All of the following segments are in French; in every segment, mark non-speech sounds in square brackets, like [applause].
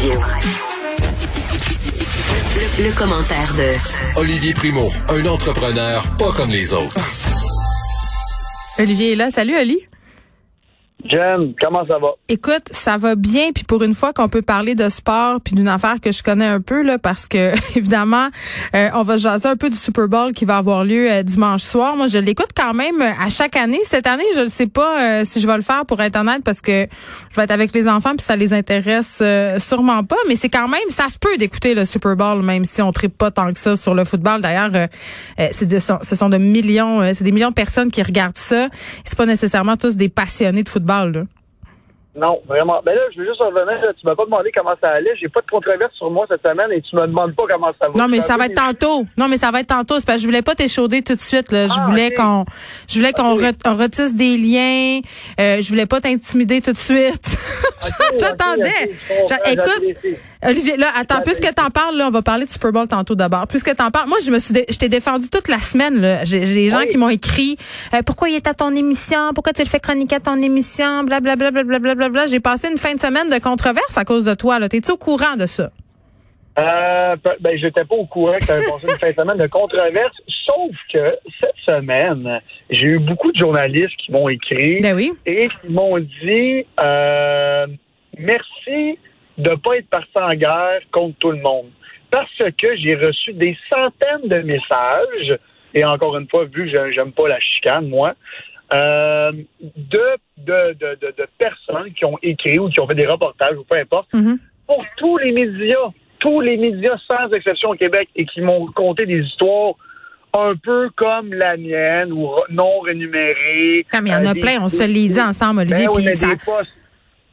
Radio. Le, le commentaire de Olivier Primo, un entrepreneur pas comme les autres. Olivier est là. Salut, Oli. Jen, comment ça va? Écoute, ça va bien, puis pour une fois qu'on peut parler de sport, puis d'une affaire que je connais un peu là, parce que [laughs] évidemment, euh, on va jaser un peu du Super Bowl qui va avoir lieu euh, dimanche soir. Moi, je l'écoute quand même euh, à chaque année. Cette année, je ne sais pas si je vais le faire pour être honnête, parce que je vais être avec les enfants, puis ça les intéresse sûrement pas. Mais c'est quand même, ça se peut d'écouter le Super Bowl, même si on tripe pas tant que ça sur le football. D'ailleurs, c'est de, ce sont de millions, c'est des millions de personnes qui regardent ça. C'est pas nécessairement tous des passionnés de football non, vraiment. Ben là, je veux juste revenir. Tu m'as pas demandé comment ça allait. J'ai pas de controverse sur moi cette semaine et tu me demandes pas comment ça va. Non, mais ça va être tantôt. Non, mais ça va être tantôt. C'est parce que je voulais pas t'échauder tout de suite. Là. Je ah, voulais qu'on, je voulais qu'on retisse des liens. Euh, je voulais pas t'intimider tout de suite. [laughs] J'attendais. Écoute. Olivier, là, attends, puisque t'en parles, là, on va parler du Super Bowl tantôt d'abord. Puisque t'en parles, moi, je me suis, je t'ai défendu toute la semaine, là. J'ai des gens qui m'ont écrit, euh, pourquoi il est à ton émission? Pourquoi tu le fais chroniquer à ton émission? Blablabla, blablabla, bla, J'ai passé une fin de semaine de controverse à cause de toi, là. T'es-tu au courant de ça? Euh, ben, j'étais pas au courant que t'avais passé une fin de semaine de controverse, sauf que cette semaine, j'ai eu beaucoup de journalistes qui m'ont écrit. Ben oui. Et qui m'ont dit, euh, merci de ne pas être parti en guerre contre tout le monde. Parce que j'ai reçu des centaines de messages, et encore une fois, vu que j'aime pas la chicane, moi, euh, de, de, de, de, personnes qui ont écrit ou qui ont fait des reportages, ou peu importe, mm-hmm. pour tous les médias, tous les médias sans exception au Québec, et qui m'ont conté des histoires un peu comme la mienne, ou non rémunérées. il y en a euh, plein, on se les dit ensemble, Olivier. Ben, ça...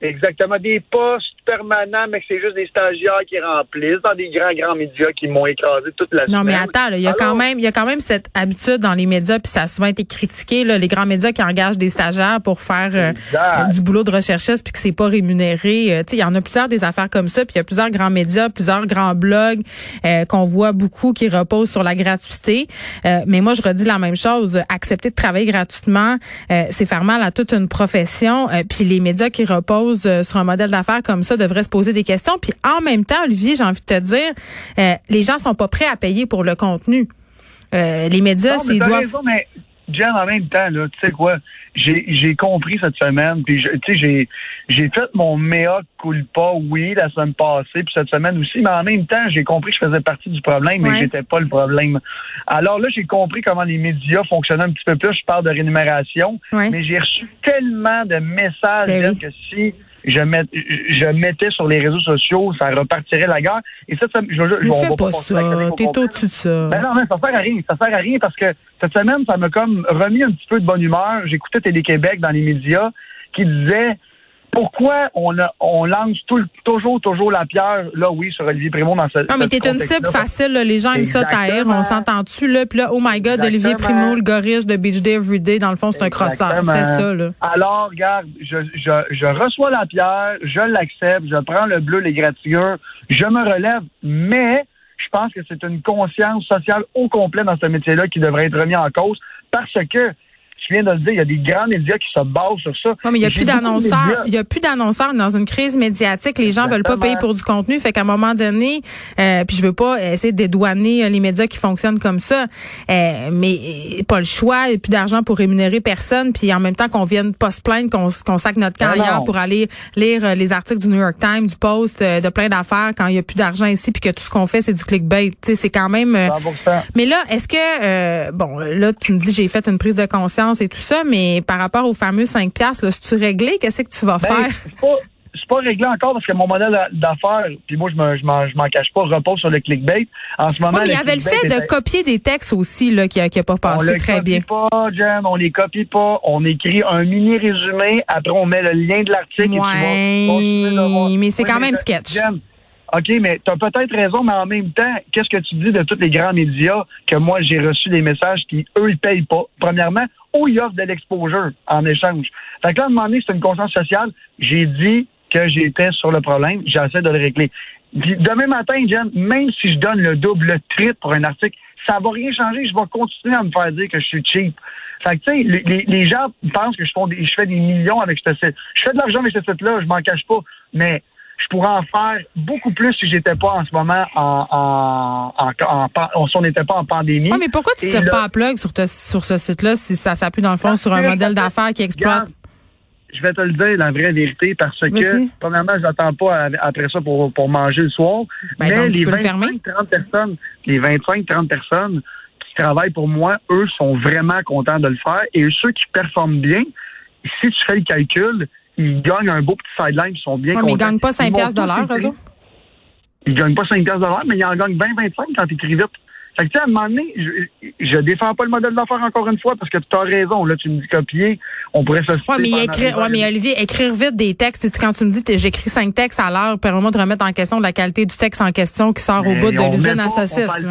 Exactement. Des postes permanents, mais que c'est juste des stagiaires qui remplissent dans des grands, grands médias qui m'ont écrasé toute la semaine. Non, mais attends, il y a quand même, il y a quand même cette habitude dans les médias, puis ça a souvent été critiqué, là, les grands médias qui engagent des stagiaires pour faire euh, du boulot de recherchiste, puis que c'est pas rémunéré. Euh, tu sais, il y en a plusieurs des affaires comme ça, puis il y a plusieurs grands médias, plusieurs grands blogs euh, qu'on voit beaucoup qui reposent sur la gratuité. mais moi, je redis la même chose. Accepter de travailler gratuitement, c'est faire mal à toute une profession. puis les médias qui reposent euh, sur un modèle d'affaires comme ça devrait se poser des questions. Puis en même temps, Olivier, j'ai envie de te dire, euh, les gens sont pas prêts à payer pour le contenu. Euh, les médias, c'est doivent. Raison, mais Jen, en même temps, là, tu sais quoi, j'ai compris cette semaine, puis tu sais, j'ai j'ai fait mon mea culpa, oui, la semaine passée, puis cette semaine aussi, mais en même temps, j'ai compris que je faisais partie du problème, mais j'étais pas le problème. Alors là, j'ai compris comment les médias fonctionnaient un petit peu plus. Je parle de rémunération, mais j'ai reçu tellement de messages ben que si je, je mettais sur les réseaux sociaux, ça repartirait la guerre. Et ça, ça je, je, on va pas, ça. T'es au-dessus de ça. Ben non, mais ça sert à rien. Ça sert à rien parce que cette semaine, ça m'a comme remis un petit peu de bonne humeur. J'écoutais Télé-Québec dans les médias qui disait pourquoi on, a, on lance tout, toujours, toujours la pierre, là, oui, sur Olivier Primo dans ce Non, mais t'es une cible facile, là. les gens aiment ça taire, on s'entend-tu, là, puis là, oh my God, Olivier Primo, le gorille de Beach Day Everyday, dans le fond, c'est un crosseur, c'est ça, là. Alors, regarde, je, je, je reçois la pierre, je l'accepte, je prends le bleu, les gratilleux, je me relève, mais je pense que c'est une conscience sociale au complet dans ce métier-là qui devrait être remis en cause parce que tu viens de le dire, il y a des grands médias qui se basent sur ça. Non, mais il n'y a plus d'annonceurs. Il y a plus d'annonceurs dans une crise médiatique. Les gens veulent pas payer pour du contenu. Fait qu'à un moment donné, euh, puis je veux pas essayer de dédouaner euh, les médias qui fonctionnent comme ça, euh, mais pas le choix. Il n'y a plus d'argent pour rémunérer personne. Puis en même temps qu'on vienne pas se plaindre qu'on qu'on sac notre camp ailleurs pour aller lire les articles du New York Times, du Post, de plein d'affaires quand il y a plus d'argent ici puis que tout ce qu'on fait c'est du clickbait. Tu sais, c'est quand même. mais là, est-ce que bon, là tu me dis j'ai fait une prise de conscience et tout ça, mais par rapport aux fameux 5 piastres, si tu réglé, qu'est-ce que tu vas ben, faire? C'est pas, réglé encore parce que mon modèle d'affaires, puis moi, je me, je m'en cache pas, repose sur le clickbait. En ce moment, il y avait le fait de copier des textes aussi, là, qui n'a pas passé très bien. On les copie pas, Jen, on les copie pas. On écrit un mini résumé. Après, on met le lien de l'article. Ouais, mais c'est quand même sketch. OK, mais tu as peut-être raison, mais en même temps, qu'est-ce que tu dis de tous les grands médias que moi, j'ai reçu des messages qui, eux, ils payent pas? Premièrement, ou ils offrent de l'exposure en échange. Fait que là, à un moment donné, c'est une conscience sociale. J'ai dit que j'étais sur le problème, j'essaie de le régler. Demain matin, Jen, même si je donne le double, le triple pour un article, ça va rien changer. Je vais continuer à me faire dire que je suis cheap. Fait que, tu sais, les, les, gens pensent que je fais, des, je fais des millions avec ce site. Je fais de l'argent avec ce site-là, je m'en cache pas. Mais je pourrais en faire beaucoup plus si j'étais pas en ce moment en, en, en, si on n'était pas en pandémie. mais pourquoi tu tires pas à plug sur, sur ce site-là si ça s'appuie dans le fond sur un modèle d'affaires qui exploite? je vais te le dire, la vraie vérité, parce que, premièrement, je n'attends pas après ça pour, pour manger le soir. Ben, mais les 25-30 personnes, les 25-30 personnes qui travaillent pour moi, eux, sont vraiment contents de le faire. Et ceux qui performent bien, si tu fais le calcul, ils gagnent un beau petit sideline, ils sont bien contents. Mais ils gagnent pas 5 piastres de l'heure, eux Ils gagnent pas 5 piastres de l'heure, mais ils en gagnent 20-25 quand ils écris vite. Fait que, à un moment donné, je, je défends pas le modèle d'affaires encore une fois parce que tu as raison. Là, tu me dis copier, on pourrait se ouais, mais, écrire, ouais, mais Olivier, écrire vite des textes, quand tu me dis j'écris cinq textes à l'heure, permets-moi de remettre en question de la qualité du texte en question qui sort au bout de l'usine à saucisses.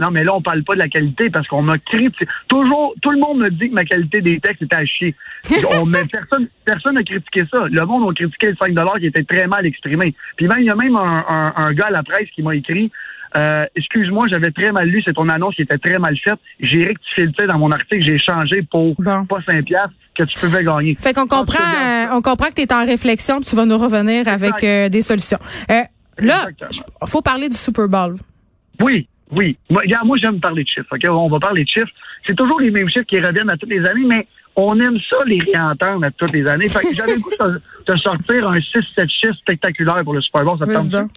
Non, mais là, on parle pas de la qualité parce qu'on a critiqué. Toujours, tout le monde me dit que ma qualité des textes était à chier. [laughs] on, mais personne, personne n'a critiqué ça. Le monde a critiqué le 5 qui était très mal exprimé. Puis même, il y a même un, un, un gars à la presse qui m'a écrit euh, excuse-moi, j'avais très mal lu, c'est ton annonce qui était très mal faite. J'ai rectifié le dans mon article, j'ai changé pour pas 5 piastres que tu pouvais gagner. Fait qu'on comprend, euh, on comprend que tu es en réflexion, tu vas nous revenir avec euh, des solutions. là, il faut parler du Super Bowl. Oui, oui. Moi, moi j'aime parler de chiffres. On va parler de chiffres. C'est toujours les mêmes chiffres qui reviennent à toutes les années, mais on aime ça les réentendre à toutes les années. Fait que j'avais le goût de, [laughs] sortir un 6-7 chiffres spectaculaire pour le Super Bowl. Ça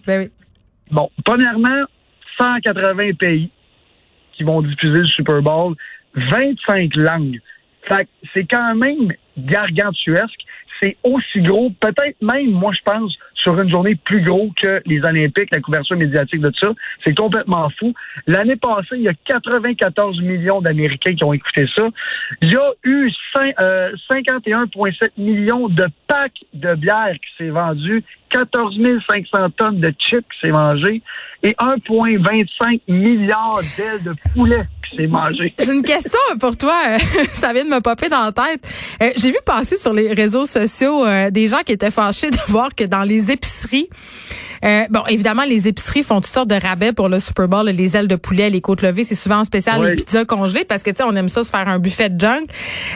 ben oui. Bon, premièrement, 180 pays qui vont diffuser le Super Bowl, 25 langues. Fait c'est quand même gargantuesque. C'est aussi gros, peut-être même, moi, je pense, sur une journée plus gros que les Olympiques, la couverture médiatique de ça. C'est complètement fou. L'année passée, il y a 94 millions d'Américains qui ont écouté ça. Il y a eu 51,7 euh, millions de packs de bière qui s'est vendu, 14 500 tonnes de chips qui s'est mangé et 1,25 milliard d'ailes de poulet J'ai une question pour toi. [laughs] Ça vient de me popper dans la tête. Euh, j'ai vu passer sur les réseaux sociaux euh, des gens qui étaient fâchés de voir que dans les épiceries, euh, bon, évidemment, les épiceries font toutes sortes de rabais pour le Super Bowl, les ailes de poulet, les côtes levées, c'est souvent en spécial les pizzas congelées parce que tu sais, on aime ça se faire un buffet de junk.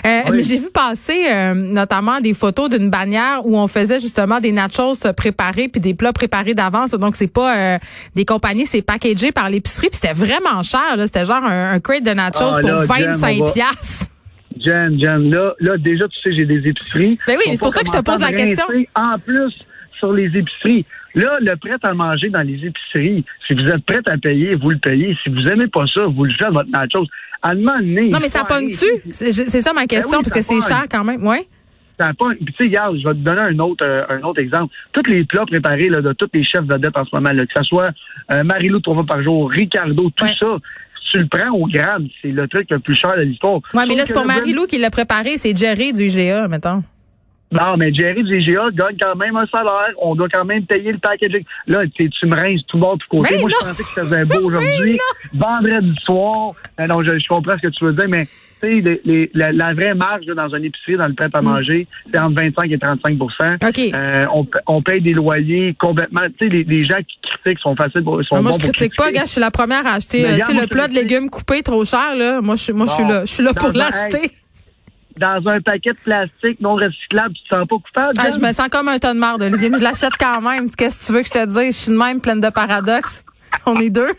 Mais j'ai vu passer notamment des photos d'une bannière où on faisait justement des nachos préparés puis des plats préparés d'avance. Donc c'est pas des compagnies, c'est packagé par l'épicerie. Puis c'était vraiment cher. C'était genre un, crate de nachos ah, pour 25 piastres. Jen, Jen, là, là, déjà, tu sais, j'ai des épiceries. Ben oui, c'est pour ça que je te pose la question. En plus, sur les épiceries. Là, le prêt à manger dans les épiceries, si vous êtes prêt à payer, vous le payez. Si vous aimez pas ça, vous le faites votre nachos. À demander. Non, mais ça pogne-tu? C'est ça ma ben question, parce que c'est cher quand même, ouais. Ça pas, tu sais, regarde, je vais te donner un autre, euh, un autre exemple. Tous les plats préparés là, de tous les chefs vedettes en ce moment, là, que ce soit euh, Marilou trois fois par jour, Ricardo, tout ça, tu le prends au gramme, c'est le truc le plus cher de l'histoire. Oui, mais là, c'est pour Marilou qui l'a préparé, c'est Jerry du IGA, mettons. Non, mais Jerry du IGA gagne quand même un salaire. On doit quand même payer le packaging. Là, tu me rinces tout bord, tout côté. Moi, je pensais que c'était beau [laughs] aujourd'hui. Vendredi soir. Non, je, je comprends ce que tu veux dire, mais les, la, vraie marge dans un épicerie, dans le prêt à mm. manger, c'est entre 25 et 35% euh, on, on, paye des loyers complètement. Tu sais, les, gens qui critiquent sont faciles pour. Sont moi, je critique pas, gars. Je suis la première à acheter. Euh, tu sais, le plat de légumes coupés trop cher, là. Moi, je, moi, je suis là. Je suis là pour l'acheter. Dans un paquet de plastique non recyclable, tu te sens pas coupable? Ah, je me sens comme un tonne de marde, Olivier, mais je l'achète quand même. Qu'est-ce que tu veux que je te dise? Je suis de même pleine de paradoxes. On est deux.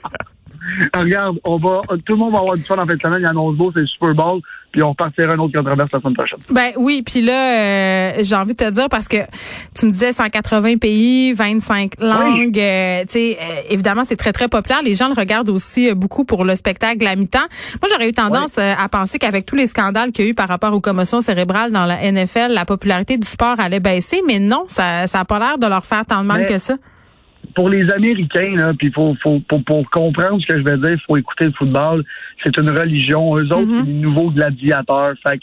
Regarde, on va, tout le monde va avoir du fun en fin de semaine. Il y a un beau, c'est le Super Bowl. Puis on repartira un autre controverse la semaine prochaine. Ben oui, puis là, euh, j'ai envie de te dire parce que tu me disais 180 pays, 25 langues. Euh, tu sais, euh, évidemment, c'est très très populaire. Les gens le regardent aussi beaucoup pour le spectacle à mi-temps. Moi, j'aurais eu tendance à penser qu'avec tous les scandales qu'il y a eu par rapport aux commotions cérébrales dans la NFL, la popularité du sport allait baisser. Mais non, ça, ça a pas l'air de leur faire tant de mal que ça pour les Américains, là, puis pour, pour, comprendre ce que je veux dire, il faut écouter le football. C'est une religion. Eux autres, mm-hmm. c'est des nouveaux gladiateurs. Fait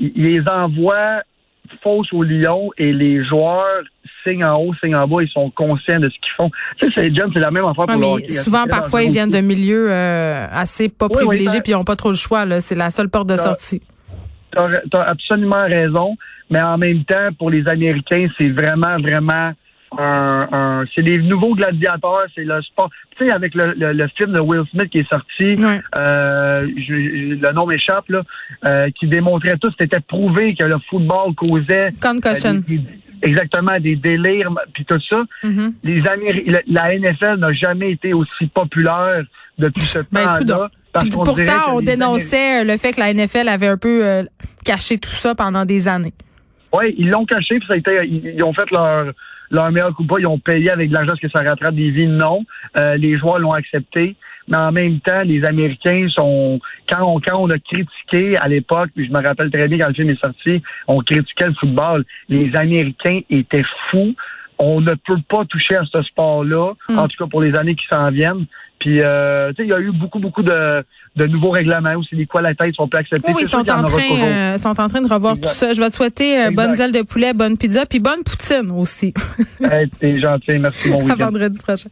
ils les envoient fausses au lion et les joueurs signent en haut, signent en bas, ils sont conscients de ce qu'ils font. Tu sais, c'est c'est la même affaire pour le hockey. Souvent, parfois, ils viennent de milieux euh, assez pas privilégiés puis ils n'ont pas trop le choix. C'est la seule porte de sortie. Tu as, absolument raison, mais en même temps, pour les Américains, c'est vraiment, vraiment un, c'est les nouveaux gladiateurs, c'est le sport. Tu sais, avec le, le, film de Will Smith qui est sorti, euh, le nom m'échappe là, euh, qui démontrait tout, c'était prouvé que le football causait concussion. Euh, exactement des délires, puis tout ça. Mhm. Les Améri- la, la NFL n'a jamais été aussi populaire depuis ce Ben, temps-là. pourtant, on dénonçait le fait que la NFL avait un peu caché tout ça pendant des années. Oui, ils l'ont caché, puis ça a été, ils, ils ont fait leur leur meilleur coup de pas, ils ont payé avec de l'argent ce que ça rattrape des vies, non. Euh, les joueurs l'ont accepté. Mais en même temps, les Américains sont quand on quand on a critiqué à l'époque, puis je me rappelle très bien quand le film est sorti, on critiquait le football. Les Américains étaient fous. On ne peut pas toucher à ce sport-là, Mm. en tout cas pour les années qui s'en viennent. Puis, euh, tu sais, il y a eu beaucoup, beaucoup de, de nouveaux règlements aussi, les quoi la tête sont plus acceptés. Oui, oui, ils C'est sont en, train, euh, sont en train de revoir Exact. tout ça. Je vais te souhaiter euh, bonnes ailes de poulet, bonne pizza, puis bonne poutine aussi. Hey, T'es gentil, merci, [laughs] bon à week-end. vendredi prochain.